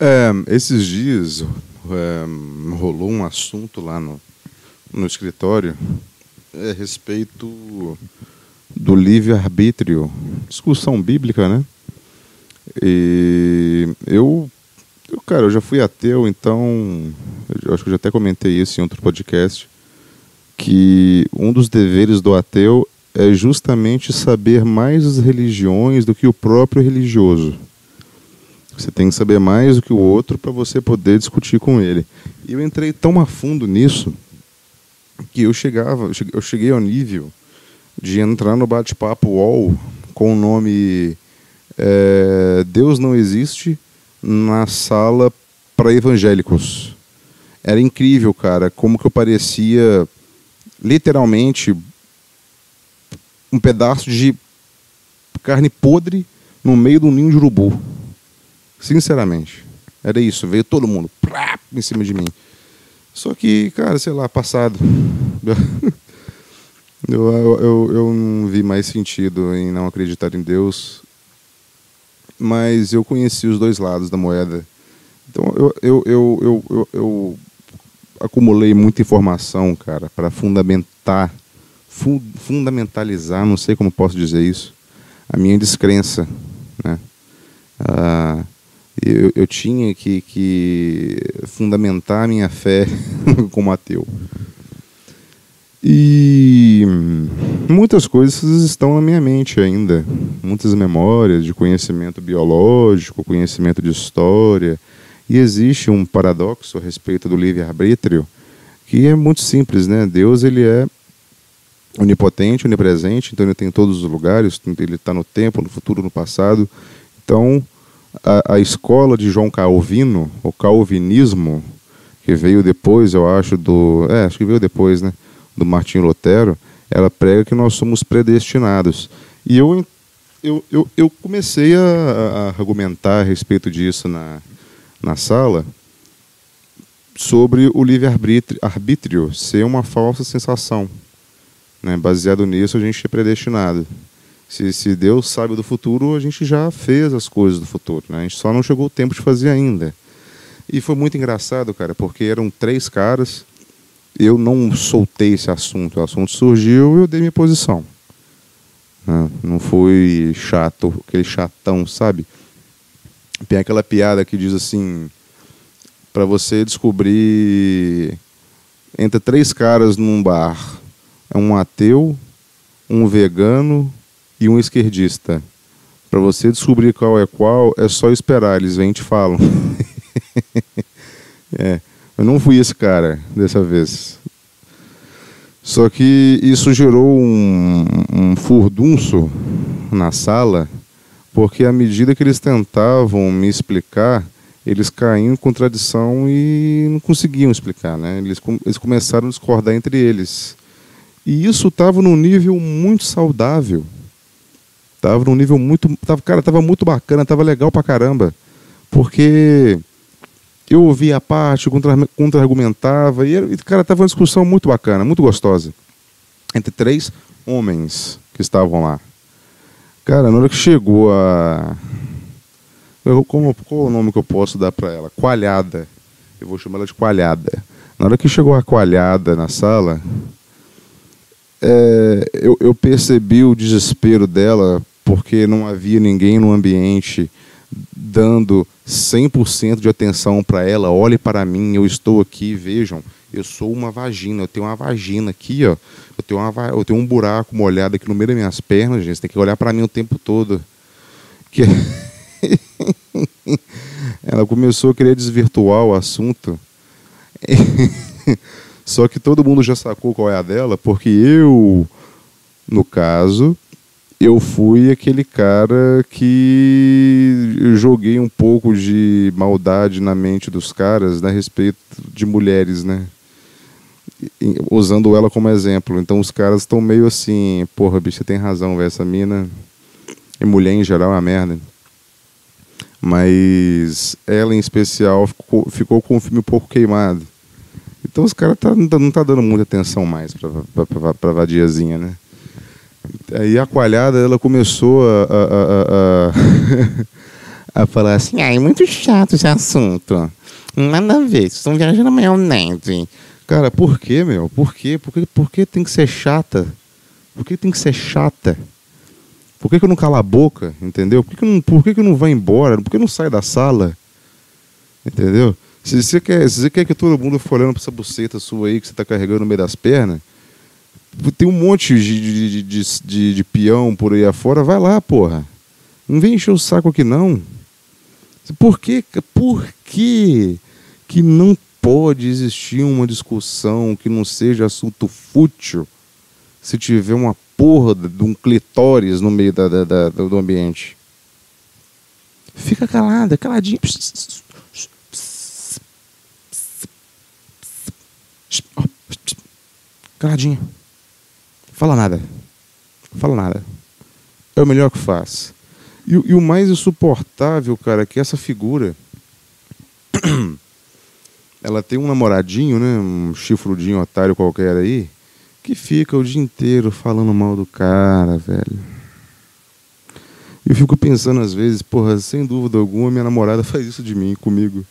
É, esses dias é, rolou um assunto lá no, no escritório é, a respeito do livre-arbítrio, discussão bíblica, né? E eu, eu, cara, eu já fui ateu, então eu acho que eu já até comentei isso em outro podcast, que um dos deveres do ateu é justamente saber mais as religiões do que o próprio religioso. Você tem que saber mais do que o outro para você poder discutir com ele. E eu entrei tão a fundo nisso que eu chegava, eu cheguei ao nível de entrar no bate-papo UOL com o nome é, Deus não existe na sala para evangélicos. Era incrível, cara, como que eu parecia literalmente um pedaço de carne podre no meio do ninho de urubu. Sinceramente. Era isso. Veio todo mundo prá, em cima de mim. Só que, cara, sei lá, passado. eu, eu, eu não vi mais sentido em não acreditar em Deus. Mas eu conheci os dois lados da moeda. Então eu, eu, eu, eu, eu, eu acumulei muita informação, cara, para fundamentar, fu fundamentalizar, não sei como posso dizer isso, a minha descrença, né? Ah, eu, eu tinha que, que fundamentar a minha fé como ateu. E muitas coisas estão na minha mente ainda. Muitas memórias de conhecimento biológico, conhecimento de história. E existe um paradoxo a respeito do livre-arbítrio que é muito simples, né? Deus ele é onipotente, onipresente, então ele tem todos os lugares, ele está no tempo, no futuro, no passado. Então, a, a escola de João Calvino, o calvinismo, que veio depois, eu acho, do. É, acho que veio depois, né? Do Martinho Lutero, ela prega que nós somos predestinados. E eu, eu, eu, eu comecei a, a argumentar a respeito disso na, na sala, sobre o livre-arbítrio ser uma falsa sensação. Né? Baseado nisso, a gente é predestinado. Se, se Deus sabe do futuro, a gente já fez as coisas do futuro. Né? A gente só não chegou o tempo de fazer ainda. E foi muito engraçado, cara, porque eram três caras. Eu não soltei esse assunto. O assunto surgiu e eu dei minha posição. Né? Não fui chato, aquele chatão, sabe? Tem aquela piada que diz assim: para você descobrir entre três caras num bar, é um ateu, um vegano e um esquerdista. Para você descobrir qual é qual, é só esperar, eles vêm e te falam. é, eu não fui esse cara dessa vez. Só que isso gerou um, um furdunço na sala, porque à medida que eles tentavam me explicar, eles caíam em contradição e não conseguiam explicar, né? Eles, eles começaram a discordar entre eles. E isso estava num nível muito saudável. Tava num nível muito. Tava, cara, tava muito bacana, tava legal pra caramba. Porque eu ouvia a parte, contra-argumentava, e, e, cara, tava uma discussão muito bacana, muito gostosa. Entre três homens que estavam lá. Cara, na hora que chegou a. Eu, como, qual o nome que eu posso dar para ela? Coalhada. Eu vou chamar ela de coalhada. Na hora que chegou a coalhada na sala, é, eu, eu, percebi o desespero dela porque não havia ninguém no ambiente dando 100% de atenção para ela. Olhe para mim, eu estou aqui, vejam, eu sou uma vagina, eu tenho uma vagina aqui, ó. Eu tenho, uma, eu tenho um buraco molhado aqui no meio das minhas pernas, gente. Você tem que olhar para mim o tempo todo. Que... ela começou a querer desvirtuar o assunto. Só que todo mundo já sacou qual é a dela, porque eu, no caso, eu fui aquele cara que joguei um pouco de maldade na mente dos caras né, a respeito de mulheres, né? Usando ela como exemplo. Então os caras estão meio assim, porra, bicho, você tem razão, velho, essa mina. E mulher em geral é uma merda. Mas ela em especial ficou, ficou com o filme um pouco queimado. Então os caras tá, não tá dando muita atenção mais pra, pra vadiazinha, né? Aí a coalhada ela começou a, a, a, a falar assim: ai, muito chato esse assunto. Nada a ver, vocês estão viajando na maionese. Cara, por quê, meu? Por quê? Por que, por que tem que ser chata? Por que tem que ser chata? Por que, que eu não calo a boca? Entendeu? Por que, que, eu não, por que, que eu não embora? Por que eu não saio da sala? Entendeu? Se você quer, se você quer que todo mundo for olhando pra essa buceta sua aí que você tá carregando no meio das pernas, tem um monte de, de, de, de, peão por aí afora, vai lá, porra. Não vem encher o saco aqui, não. Por que, por que, que não pode existir uma discussão que não seja assunto fútil se tiver uma porra de um clitóris no meio da, da, da do ambiente? Fica calada, caladinha. Caladinha. Fala nada. Fala nada. É o melhor que faz. E, e o mais insuportável, cara, é que essa figura. ela tem um namoradinho, né? Um chifrudinho otário qualquer aí. Que fica o dia inteiro falando mal do cara, velho. Eu fico pensando às vezes, porra, sem dúvida alguma, minha namorada faz isso de mim, comigo.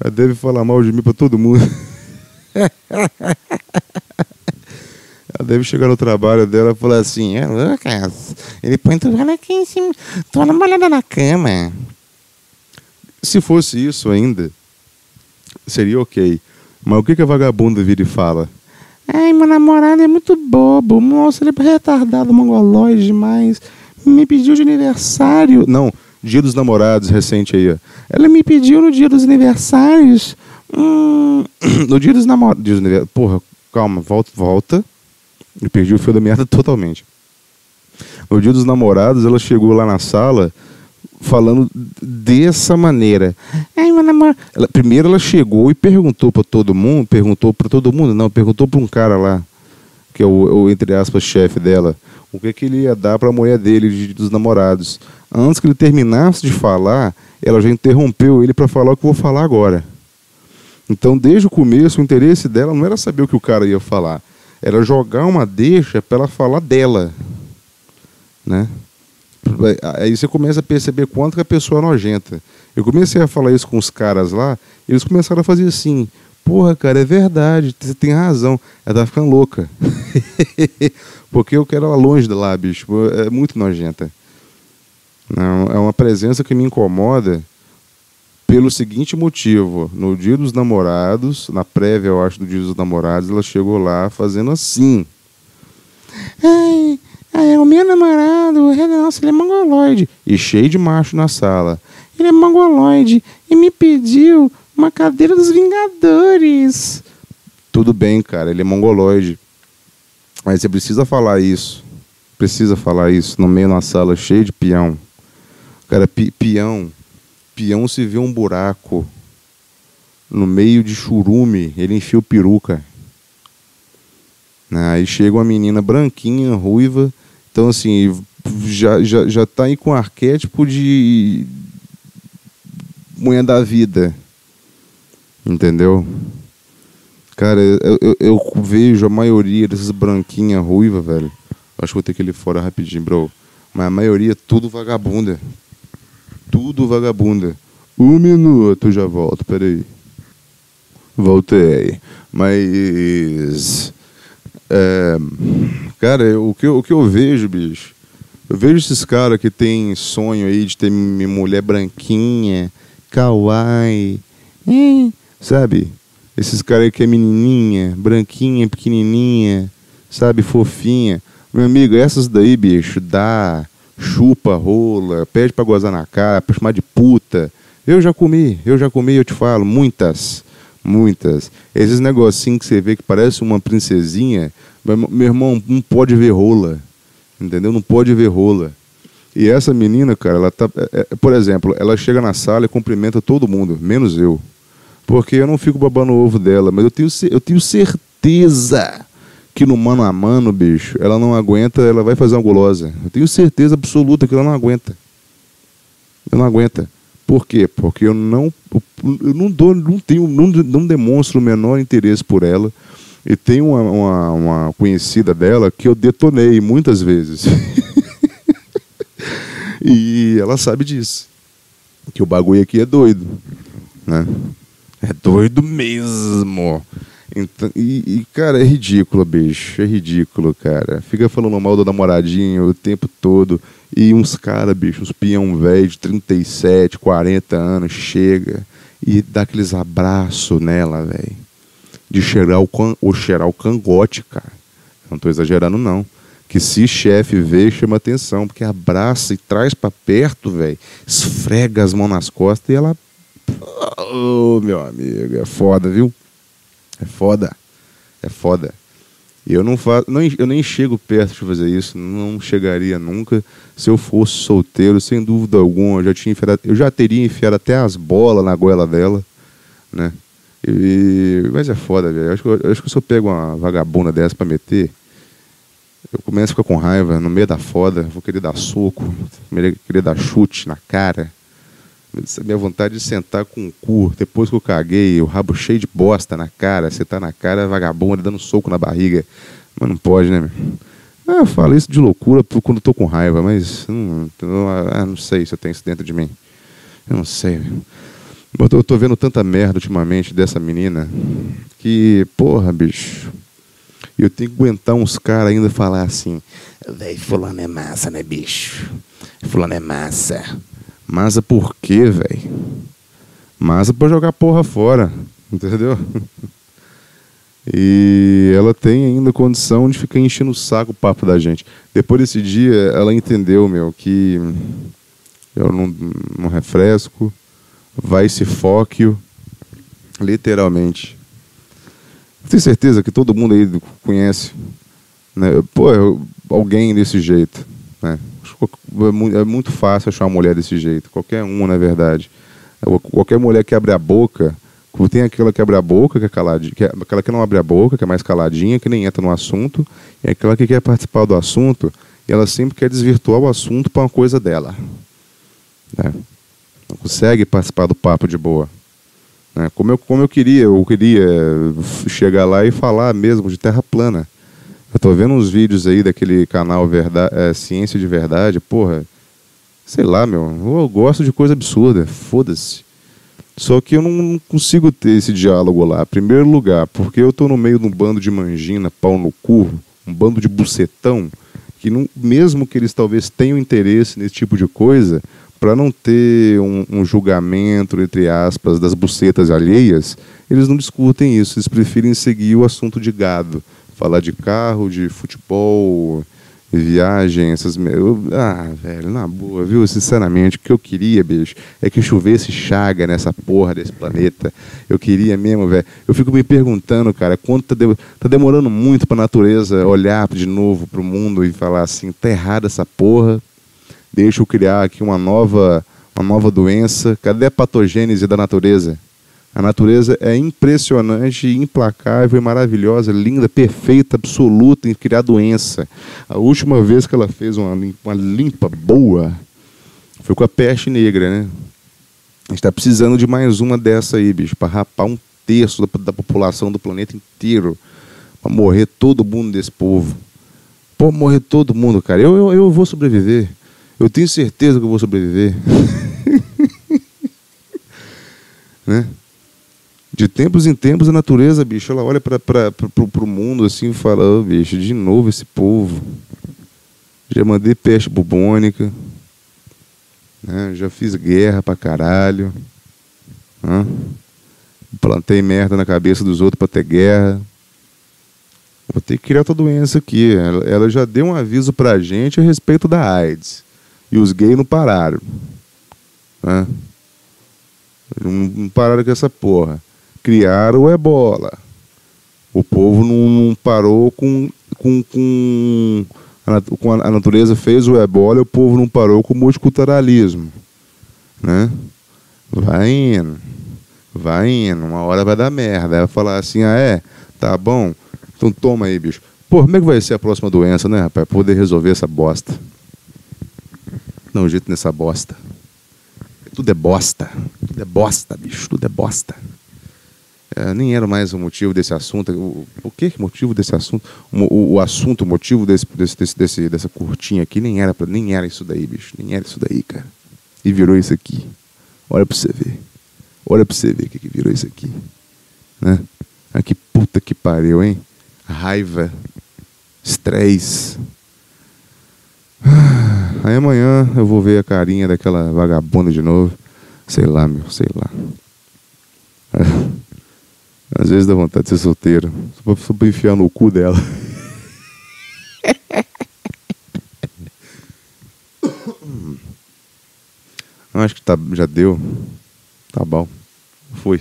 Ela deve falar mal de mim pra todo mundo. Deve chegar no trabalho dela e falar assim: É, Lucas, ele põe toalha aqui em cima, toalha molhada na cama. Se fosse isso ainda, seria ok. Mas o que, que a vagabunda vira e fala? Ai, meu namorado é muito bobo. Nossa, ele é retardado, mongoloide demais. Me pediu de aniversário. Não, dia dos namorados recente aí. Ela me pediu no dia dos aniversários. Hum, no dia dos namorados. Porra, calma, volta, volta. Eu perdi o fio da meada totalmente. No dia dos namorados, ela chegou lá na sala falando dessa maneira. Ai, meu. Ela, primeiro ela chegou e perguntou para todo mundo, perguntou para todo mundo, não, perguntou para um cara lá, que é o, o entre aspas chefe dela, o que, que ele ia dar para a mulher dele de, dos namorados. Antes que ele terminasse de falar, ela já interrompeu ele para falar o que eu vou falar agora. Então, desde o começo, o interesse dela não era saber o que o cara ia falar, era jogar uma deixa para ela falar dela, né? Aí você começa a perceber quanto que a pessoa é nojenta. Eu comecei a falar isso com os caras lá, eles começaram a fazer assim: Porra, cara, é verdade, você tem razão. Ela tá ficando louca. Porque eu quero ela longe de lá, bicho. É muito nojenta. Não, é uma presença que me incomoda pelo seguinte motivo: no dia dos namorados, na prévia, eu acho, do dia dos namorados, ela chegou lá fazendo assim. Ai, ai é o meu namorado, nossa, ele é mongoloide. E cheio de macho na sala. Ele é mongoloide e me pediu uma cadeira dos Vingadores. Tudo bem, cara, ele é mongoloide. Mas você precisa falar isso. Precisa falar isso no meio de uma sala cheia de peão. Cara, pi peão peão se vê um buraco no meio de churume, ele enfia o peruca. Aí chega uma menina branquinha, ruiva, então assim, já, já, já tá aí com arquétipo de mulher da vida. Entendeu? Cara, eu, eu, eu vejo a maioria dessas branquinhas ruivas, velho. Acho que vou ter que ir fora rapidinho, bro. Mas a maioria é tudo vagabunda tudo vagabunda. Um minuto, já volto, peraí. Voltei. Mas. É, cara, o que, eu, o que eu vejo, bicho? Eu vejo esses caras que tem sonho aí de ter mulher branquinha, kawaii, hein, sabe? Esses caras aí que é menininha, branquinha, pequenininha, sabe? Fofinha. Meu amigo, essas daí, bicho, dá chupa rola, pede para gozar na cara, para chamar de puta. Eu já comi, eu já comi, eu te falo, muitas, muitas. Esses negocinhos que você vê que parece uma princesinha, meu irmão, não pode ver rola, entendeu? Não pode ver rola. E essa menina, cara, ela tá, é, é, por exemplo, ela chega na sala e cumprimenta todo mundo, menos eu. Porque eu não fico babando o ovo dela, mas eu tenho, eu tenho certeza que no mano a mano, bicho, ela não aguenta, ela vai fazer uma gulosa. Eu tenho certeza absoluta que ela não aguenta. Eu não aguenta. Por quê? Porque eu não, eu não dou, não tenho, não, não demonstro o menor interesse por ela. E tem uma, uma, uma conhecida dela que eu detonei muitas vezes. e ela sabe disso. Que o bagulho aqui é doido, né? É doido mesmo. Então, e, e, cara, é ridículo, bicho. É ridículo, cara. Fica falando mal do namoradinho o tempo todo. E uns caras, bicho, uns peão velho de 37, 40 anos, chega e dá aqueles abraços nela, velho. De cheirar o, can, ou cheirar o cangote, cara. Não tô exagerando, não. Que se chefe vê, chama atenção, porque abraça e traz para perto, velho. Esfrega as mãos nas costas e ela. Ô, oh, meu amigo, é foda, viu? É foda. É foda. Eu não faço, não, eu nem chego perto de fazer isso, não chegaria nunca. Se eu fosse solteiro, sem dúvida alguma, eu já tinha enfiado, eu já teria enfiado até as bolas na goela dela, né? E, mas é foda, velho. Acho que, acho que se eu pego uma vagabunda dessa pra meter, eu começo a ficar com raiva no meio da foda, vou querer dar soco, querer dar chute na cara. Minha vontade de sentar com o cu, depois que eu caguei, o rabo cheio de bosta na cara, tá na cara vagabundo, dando soco na barriga. Mas não pode, né, meu? Ah, eu falo isso de loucura quando eu tô com raiva, mas não, ah, não sei se eu tenho isso dentro de mim. Eu não sei. Eu tô vendo tanta merda ultimamente dessa menina que, porra, bicho. Eu tenho que aguentar uns caras ainda falar assim: Véi, fulano é massa, né, bicho? Fulano é massa. Massa por quê, velho? Massa pra jogar porra fora, entendeu? E ela tem ainda condição de ficar enchendo o saco o papo da gente. Depois desse dia, ela entendeu, meu, que eu não, não refresco, vai se foque, literalmente. Tenho certeza que todo mundo aí conhece, né? Pô, alguém desse jeito, né? É, é muito fácil achar uma mulher desse jeito, qualquer uma, na verdade. Qualquer mulher que abre a boca, tem aquela que abre a boca, que é caladinha, que é, aquela que não abre a boca, que é mais caladinha, que nem entra no assunto, e aquela que quer participar do assunto, e ela sempre quer desvirtuar o assunto para uma coisa dela. Né? Não consegue participar do papo de boa. Né? Como, eu, como eu queria, eu queria chegar lá e falar mesmo de terra plana. Eu tô vendo uns vídeos aí daquele canal é, Ciência de Verdade, porra. Sei lá, meu. Eu gosto de coisa absurda. Foda-se. Só que eu não consigo ter esse diálogo lá. Primeiro lugar, porque eu tô no meio de um bando de mangina, pau no cu, um bando de bucetão, que não, mesmo que eles talvez tenham interesse nesse tipo de coisa, para não ter um, um, julgamento, entre aspas, das bucetas alheias, eles não discutem isso, eles preferem seguir o assunto de gado falar de carro, de futebol, viagem, essas. Ah, velho, na boa, viu? Sinceramente, o que eu queria, bicho, é que chovesse chaga nessa porra desse planeta. Eu queria mesmo, velho. Eu fico me perguntando, cara, quanto tá, de... tá demorando muito pra natureza olhar de novo pro mundo e falar assim: tá errada essa porra, deixa eu criar aqui uma nova, uma nova doença. Cadê a patogênese da natureza? A natureza é impressionante, implacável e maravilhosa, linda, perfeita, absoluta em criar doença. A última vez que ela fez uma limpa, uma limpa boa foi com a peste negra, né? A gente está precisando de mais uma dessa aí, bicho, para rapar um terço da, da, população do planeta inteiro. Para morrer todo mundo desse povo. Pô, morrer todo mundo, cara. Eu, eu, eu vou sobreviver. Eu tenho certeza que eu vou sobreviver. né? De tempos em tempos a natureza, bicho, ela olha para o mundo assim e fala, oh, bicho, de novo esse povo. Já mandei peste bubônica, né? já fiz guerra pra caralho. Né? Plantei merda na cabeça dos outros para ter guerra. Vou ter que criar outra doença aqui. Ela, ela já deu um aviso pra gente a respeito da AIDS. E os gays não pararam. Né? Não pararam com essa porra criaram o ebola. O povo não, não parou com, com, com, a, natureza fez o ebola o povo não parou com o multiculturalismo. Né? Vai indo, vai indo, uma hora vai dar merda. Vai falar assim, ah é, tá bom, então toma aí, bicho. Pô, como é que vai ser a próxima doença, né, rapaz? Poder resolver essa bosta. Um jeito nessa bosta. Tudo é bosta. Tudo é bosta, bicho. Tudo é bosta. É, nem era mais o motivo desse assunto. O, o que motivo desse assunto? O, o, o assunto, o motivo desse, desse, desse, dessa curtinha aqui nem era, pra, nem era isso daí, bicho. Nem era isso daí, cara. E virou isso aqui. Olha pra você ver. Olha pra você ver o que, que virou isso aqui. Né? Ah, que puta que pariu, hein? Raiva. Estresse. Ah, Aí amanhã eu vou ver a carinha daquela vagabunda de novo. Sei lá, meu, sei lá. Às vezes dá vontade de ser solteiro. Só pra, só pra enfiar no cu dela. Acho que tá, já deu. Tá bom. Fui.